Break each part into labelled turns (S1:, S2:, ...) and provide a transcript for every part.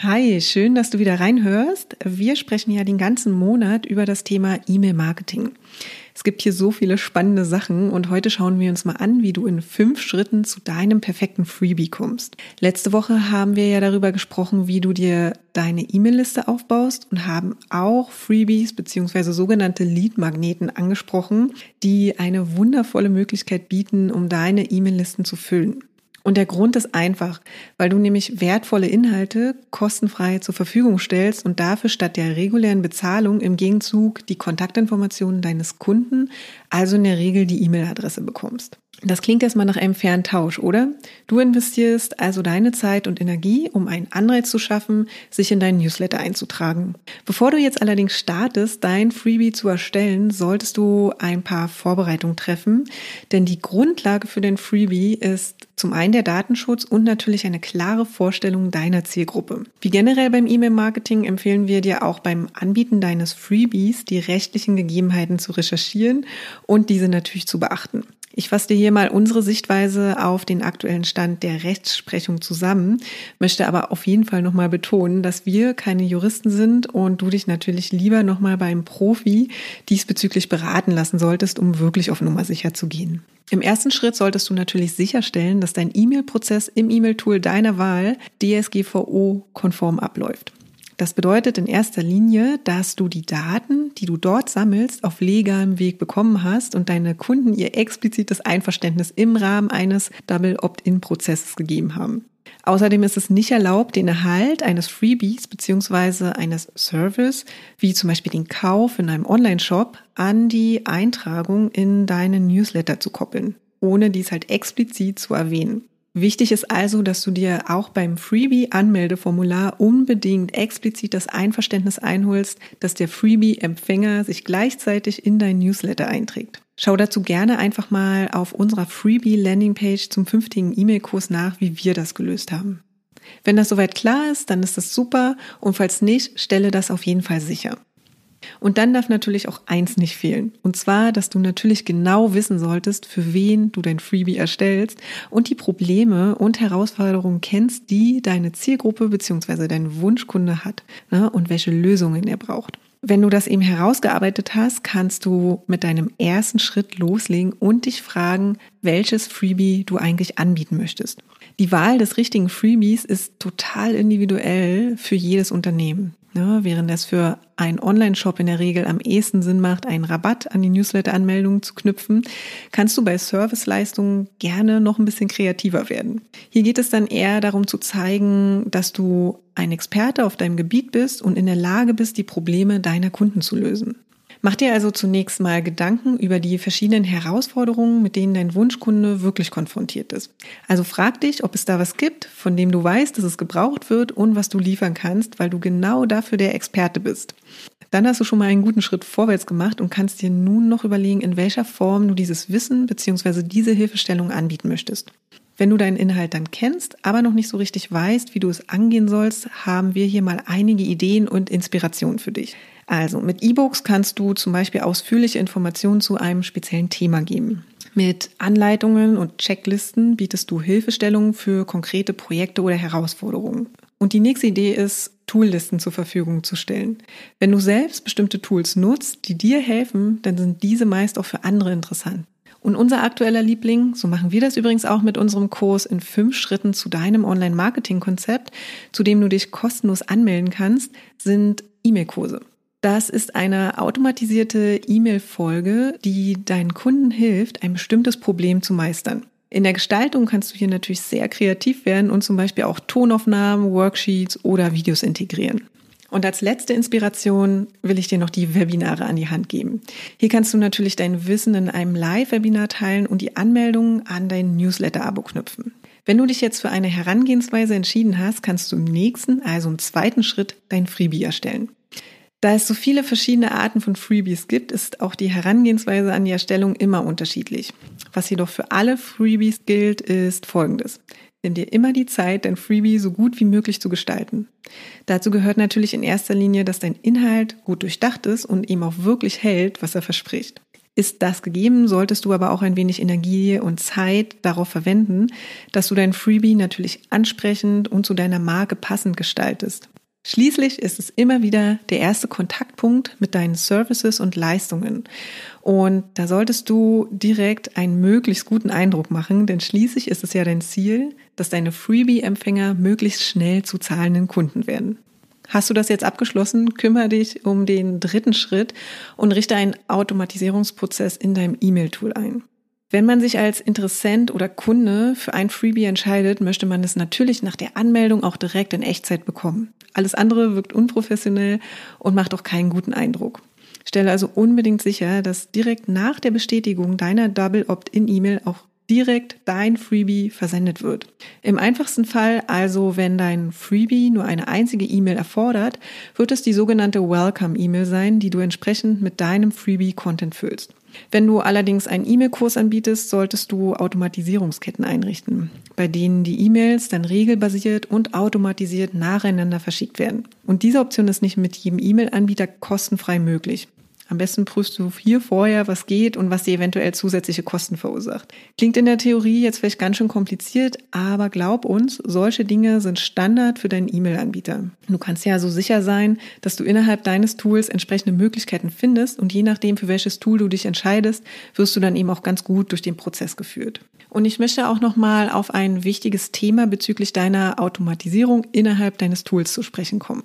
S1: Hi, schön, dass du wieder reinhörst. Wir sprechen ja den ganzen Monat über das Thema E-Mail-Marketing. Es gibt hier so viele spannende Sachen und heute schauen wir uns mal an, wie du in fünf Schritten zu deinem perfekten Freebie kommst. Letzte Woche haben wir ja darüber gesprochen, wie du dir deine E-Mail-Liste aufbaust und haben auch Freebies beziehungsweise sogenannte Lead-Magneten angesprochen, die eine wundervolle Möglichkeit bieten, um deine E-Mail-Listen zu füllen. Und der Grund ist einfach, weil du nämlich wertvolle Inhalte kostenfrei zur Verfügung stellst und dafür statt der regulären Bezahlung im Gegenzug die Kontaktinformationen deines Kunden, also in der Regel die E-Mail-Adresse bekommst. Das klingt erstmal nach einem fairen Tausch, oder? Du investierst also deine Zeit und Energie, um einen Anreiz zu schaffen, sich in deinen Newsletter einzutragen. Bevor du jetzt allerdings startest, dein Freebie zu erstellen, solltest du ein paar Vorbereitungen treffen, denn die Grundlage für dein Freebie ist zum einen der Datenschutz und natürlich eine klare Vorstellung deiner Zielgruppe. Wie generell beim E-Mail-Marketing empfehlen wir dir auch beim Anbieten deines Freebies die rechtlichen Gegebenheiten zu recherchieren und diese natürlich zu beachten. Ich fasse dir hier mal unsere Sichtweise auf den aktuellen Stand der Rechtsprechung zusammen, möchte aber auf jeden Fall nochmal betonen, dass wir keine Juristen sind und du dich natürlich lieber nochmal beim Profi diesbezüglich beraten lassen solltest, um wirklich auf Nummer sicher zu gehen. Im ersten Schritt solltest du natürlich sicherstellen, dass dein E-Mail-Prozess im E-Mail-Tool deiner Wahl DSGVO-konform abläuft. Das bedeutet in erster Linie, dass du die Daten, die du dort sammelst, auf legalem Weg bekommen hast und deine Kunden ihr explizites Einverständnis im Rahmen eines Double Opt-in-Prozesses gegeben haben. Außerdem ist es nicht erlaubt, den Erhalt eines Freebies beziehungsweise eines Service, wie zum Beispiel den Kauf in einem Online-Shop, an die Eintragung in deinen Newsletter zu koppeln, ohne dies halt explizit zu erwähnen. Wichtig ist also, dass du dir auch beim Freebie-Anmeldeformular unbedingt explizit das Einverständnis einholst, dass der Freebie-Empfänger sich gleichzeitig in dein Newsletter einträgt. Schau dazu gerne einfach mal auf unserer Freebie-Landingpage zum fünftigen E-Mail-Kurs nach, wie wir das gelöst haben. Wenn das soweit klar ist, dann ist das super und falls nicht, stelle das auf jeden Fall sicher. Und dann darf natürlich auch eins nicht fehlen. Und zwar, dass du natürlich genau wissen solltest, für wen du dein Freebie erstellst und die Probleme und Herausforderungen kennst, die deine Zielgruppe bzw. dein Wunschkunde hat ne, und welche Lösungen er braucht. Wenn du das eben herausgearbeitet hast, kannst du mit deinem ersten Schritt loslegen und dich fragen, welches Freebie du eigentlich anbieten möchtest. Die Wahl des richtigen Freebies ist total individuell für jedes Unternehmen. Ne, während es für einen Online-Shop in der Regel am ehesten Sinn macht, einen Rabatt an die Newsletter-Anmeldung zu knüpfen, kannst du bei Serviceleistungen gerne noch ein bisschen kreativer werden. Hier geht es dann eher darum zu zeigen, dass du ein Experte auf deinem Gebiet bist und in der Lage bist, die Probleme deiner Kunden zu lösen. Mach dir also zunächst mal Gedanken über die verschiedenen Herausforderungen, mit denen dein Wunschkunde wirklich konfrontiert ist. Also frag dich, ob es da was gibt, von dem du weißt, dass es gebraucht wird und was du liefern kannst, weil du genau dafür der Experte bist. Dann hast du schon mal einen guten Schritt vorwärts gemacht und kannst dir nun noch überlegen, in welcher Form du dieses Wissen bzw. diese Hilfestellung anbieten möchtest. Wenn du deinen Inhalt dann kennst, aber noch nicht so richtig weißt, wie du es angehen sollst, haben wir hier mal einige Ideen und Inspirationen für dich. Also mit E-Books kannst du zum Beispiel ausführliche Informationen zu einem speziellen Thema geben. Mit Anleitungen und Checklisten bietest du Hilfestellungen für konkrete Projekte oder Herausforderungen. Und die nächste Idee ist, Toollisten zur Verfügung zu stellen. Wenn du selbst bestimmte Tools nutzt, die dir helfen, dann sind diese meist auch für andere interessant. Und unser aktueller Liebling, so machen wir das übrigens auch mit unserem Kurs in fünf Schritten zu deinem Online-Marketing-Konzept, zu dem du dich kostenlos anmelden kannst, sind E-Mail-Kurse. Das ist eine automatisierte E-Mail-Folge, die deinen Kunden hilft, ein bestimmtes Problem zu meistern. In der Gestaltung kannst du hier natürlich sehr kreativ werden und zum Beispiel auch Tonaufnahmen, Worksheets oder Videos integrieren. Und als letzte Inspiration will ich dir noch die Webinare an die Hand geben. Hier kannst du natürlich dein Wissen in einem Live-Webinar teilen und die Anmeldung an dein Newsletter-Abo knüpfen. Wenn du dich jetzt für eine Herangehensweise entschieden hast, kannst du im nächsten, also im zweiten Schritt, dein Freebie erstellen. Da es so viele verschiedene Arten von Freebies gibt, ist auch die Herangehensweise an die Erstellung immer unterschiedlich. Was jedoch für alle Freebies gilt, ist folgendes. Nimm dir immer die Zeit, dein Freebie so gut wie möglich zu gestalten. Dazu gehört natürlich in erster Linie, dass dein Inhalt gut durchdacht ist und eben auch wirklich hält, was er verspricht. Ist das gegeben, solltest du aber auch ein wenig Energie und Zeit darauf verwenden, dass du dein Freebie natürlich ansprechend und zu deiner Marke passend gestaltest. Schließlich ist es immer wieder der erste Kontaktpunkt mit deinen Services und Leistungen. Und da solltest du direkt einen möglichst guten Eindruck machen, denn schließlich ist es ja dein Ziel, dass deine Freebie-Empfänger möglichst schnell zu zahlenden Kunden werden. Hast du das jetzt abgeschlossen? Kümmere dich um den dritten Schritt und richte einen Automatisierungsprozess in deinem E-Mail-Tool ein. Wenn man sich als Interessent oder Kunde für ein Freebie entscheidet, möchte man es natürlich nach der Anmeldung auch direkt in Echtzeit bekommen. Alles andere wirkt unprofessionell und macht auch keinen guten Eindruck. Stelle also unbedingt sicher, dass direkt nach der Bestätigung deiner Double Opt-in-E-Mail auch direkt dein Freebie versendet wird. Im einfachsten Fall, also wenn dein Freebie nur eine einzige E-Mail erfordert, wird es die sogenannte Welcome-E-Mail sein, die du entsprechend mit deinem Freebie-Content füllst. Wenn du allerdings einen E-Mail-Kurs anbietest, solltest du Automatisierungsketten einrichten, bei denen die E-Mails dann regelbasiert und automatisiert nacheinander verschickt werden. Und diese Option ist nicht mit jedem E-Mail-Anbieter kostenfrei möglich. Am besten prüfst du hier vorher, was geht und was dir eventuell zusätzliche Kosten verursacht. Klingt in der Theorie jetzt vielleicht ganz schön kompliziert, aber glaub uns, solche Dinge sind Standard für deinen E-Mail-Anbieter. Du kannst ja so sicher sein, dass du innerhalb deines Tools entsprechende Möglichkeiten findest und je nachdem, für welches Tool du dich entscheidest, wirst du dann eben auch ganz gut durch den Prozess geführt. Und ich möchte auch nochmal auf ein wichtiges Thema bezüglich deiner Automatisierung innerhalb deines Tools zu sprechen kommen.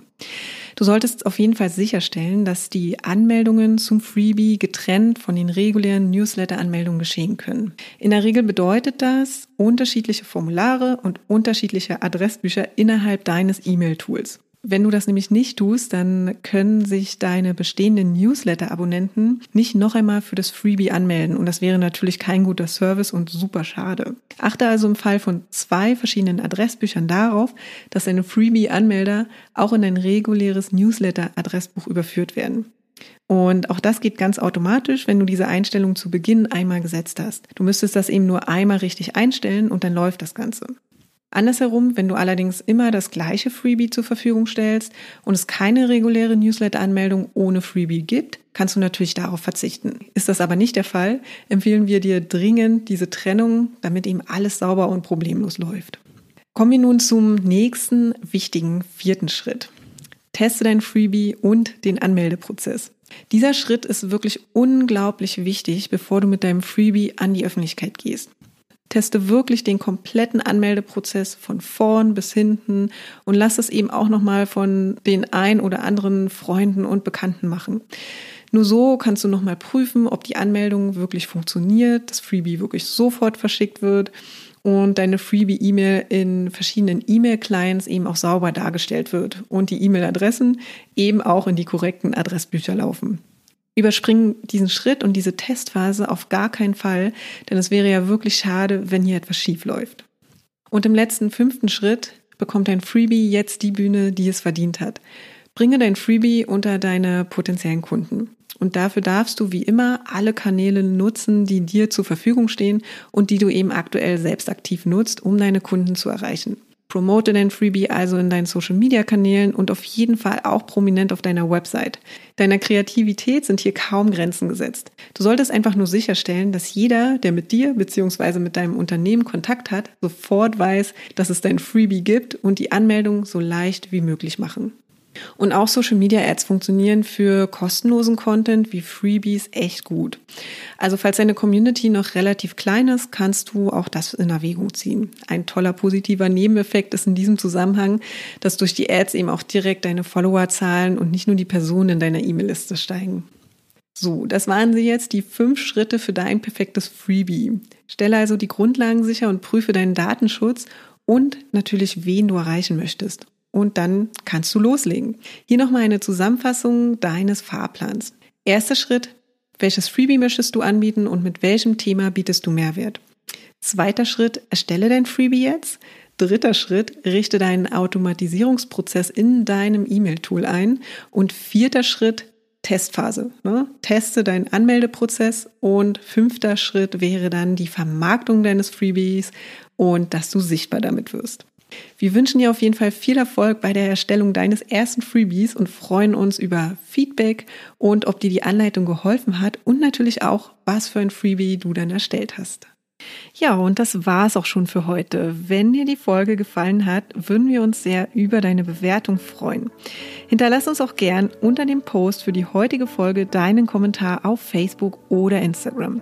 S1: Du solltest auf jeden Fall sicherstellen, dass die Anmeldungen zum Freebie getrennt von den regulären Newsletter-Anmeldungen geschehen können. In der Regel bedeutet das unterschiedliche Formulare und unterschiedliche Adressbücher innerhalb deines E-Mail-Tools. Wenn du das nämlich nicht tust, dann können sich deine bestehenden Newsletter-Abonnenten nicht noch einmal für das Freebie anmelden. Und das wäre natürlich kein guter Service und super schade. Achte also im Fall von zwei verschiedenen Adressbüchern darauf, dass deine Freebie-Anmelder auch in dein reguläres Newsletter-Adressbuch überführt werden. Und auch das geht ganz automatisch, wenn du diese Einstellung zu Beginn einmal gesetzt hast. Du müsstest das eben nur einmal richtig einstellen und dann läuft das Ganze. Andersherum, wenn du allerdings immer das gleiche Freebie zur Verfügung stellst und es keine reguläre Newsletter-Anmeldung ohne Freebie gibt, kannst du natürlich darauf verzichten. Ist das aber nicht der Fall, empfehlen wir dir dringend diese Trennung, damit eben alles sauber und problemlos läuft. Kommen wir nun zum nächsten wichtigen vierten Schritt. Teste dein Freebie und den Anmeldeprozess. Dieser Schritt ist wirklich unglaublich wichtig, bevor du mit deinem Freebie an die Öffentlichkeit gehst. Teste wirklich den kompletten Anmeldeprozess von vorn bis hinten und lass es eben auch nochmal von den ein oder anderen Freunden und Bekannten machen. Nur so kannst du nochmal prüfen, ob die Anmeldung wirklich funktioniert, das Freebie wirklich sofort verschickt wird und deine Freebie-E-Mail in verschiedenen E-Mail-Clients eben auch sauber dargestellt wird und die E-Mail-Adressen eben auch in die korrekten Adressbücher laufen. Überspringen diesen Schritt und diese Testphase auf gar keinen Fall, denn es wäre ja wirklich schade, wenn hier etwas schief läuft. Und im letzten fünften Schritt bekommt dein Freebie jetzt die Bühne, die es verdient hat. Bringe dein Freebie unter deine potenziellen Kunden. Und dafür darfst du wie immer alle Kanäle nutzen, die dir zur Verfügung stehen und die du eben aktuell selbst aktiv nutzt, um deine Kunden zu erreichen. Promote dein Freebie also in deinen Social Media Kanälen und auf jeden Fall auch prominent auf deiner Website. Deiner Kreativität sind hier kaum Grenzen gesetzt. Du solltest einfach nur sicherstellen, dass jeder, der mit dir bzw. mit deinem Unternehmen Kontakt hat, sofort weiß, dass es dein Freebie gibt und die Anmeldung so leicht wie möglich machen. Und auch Social Media Ads funktionieren für kostenlosen Content wie Freebies echt gut. Also falls deine Community noch relativ klein ist, kannst du auch das in Erwägung ziehen. Ein toller positiver Nebeneffekt ist in diesem Zusammenhang, dass durch die Ads eben auch direkt deine Followerzahlen und nicht nur die Personen in deiner E-Mail-Liste steigen. So, das waren sie jetzt, die fünf Schritte für dein perfektes Freebie. Stelle also die Grundlagen sicher und prüfe deinen Datenschutz und natürlich, wen du erreichen möchtest und dann kannst du loslegen. Hier nochmal eine Zusammenfassung deines Fahrplans. Erster Schritt, welches Freebie möchtest du anbieten und mit welchem Thema bietest du Mehrwert? Zweiter Schritt, erstelle dein Freebie jetzt. Dritter Schritt, richte deinen Automatisierungsprozess in deinem E-Mail-Tool ein. Und vierter Schritt, Testphase. Ne? Teste deinen Anmeldeprozess und fünfter Schritt wäre dann die Vermarktung deines Freebies und dass du sichtbar damit wirst. Wir wünschen dir auf jeden Fall viel Erfolg bei der Erstellung deines ersten Freebies und freuen uns über Feedback und ob dir die Anleitung geholfen hat und natürlich auch, was für ein Freebie du dann erstellt hast. Ja, und das war's auch schon für heute. Wenn dir die Folge gefallen hat, würden wir uns sehr über deine Bewertung freuen. Hinterlass uns auch gern unter dem Post für die heutige Folge deinen Kommentar auf Facebook oder Instagram.